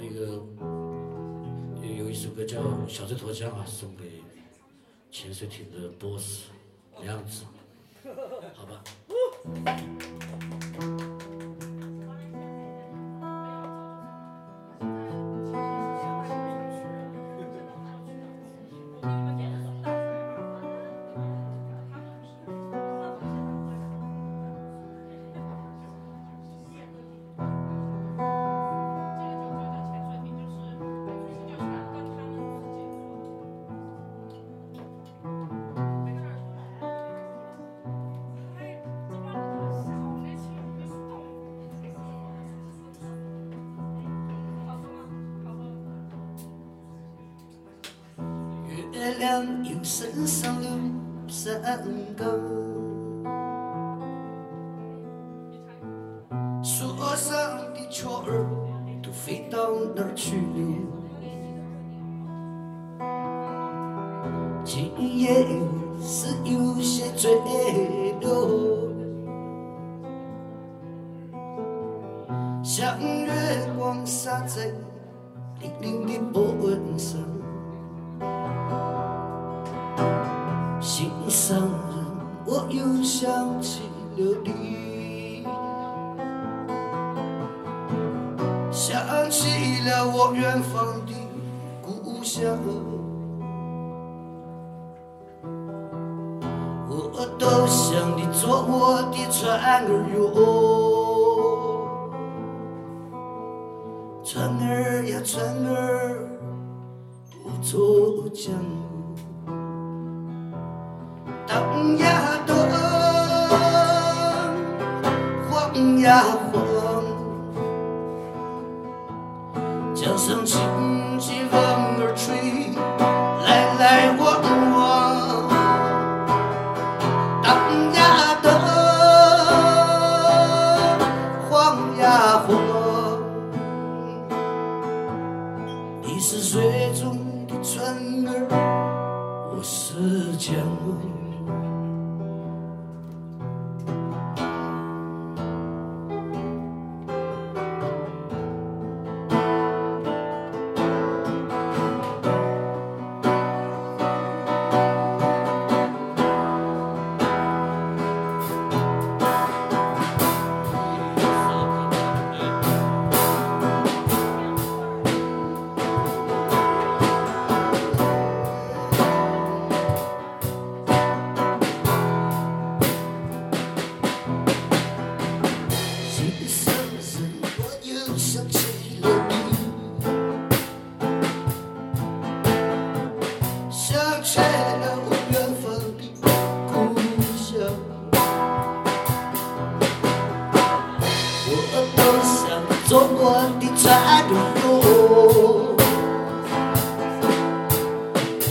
那个有一首歌叫《小嘴脱缰》啊，送给潜水艇的 boss 梁子，好吧。月亮由身上了山岗，树上的雀儿都飞到哪儿去了？今夜是有些醉了，像月光洒在粼粼的波纹上。心上人，我又想起了你，想起了我远方的故乡。我多想你做我的船儿哟，船儿呀船儿，渡过江荡呀荡，晃呀晃，江上轻轻风儿吹，来来往往。荡呀荡，晃呀晃，你是水中的船儿，我是江。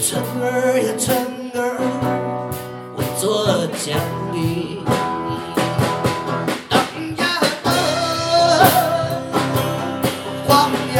哟，船儿呀船儿，我坐江里。荡呀荡，晃呀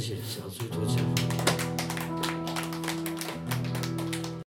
谢谢小猪头姐。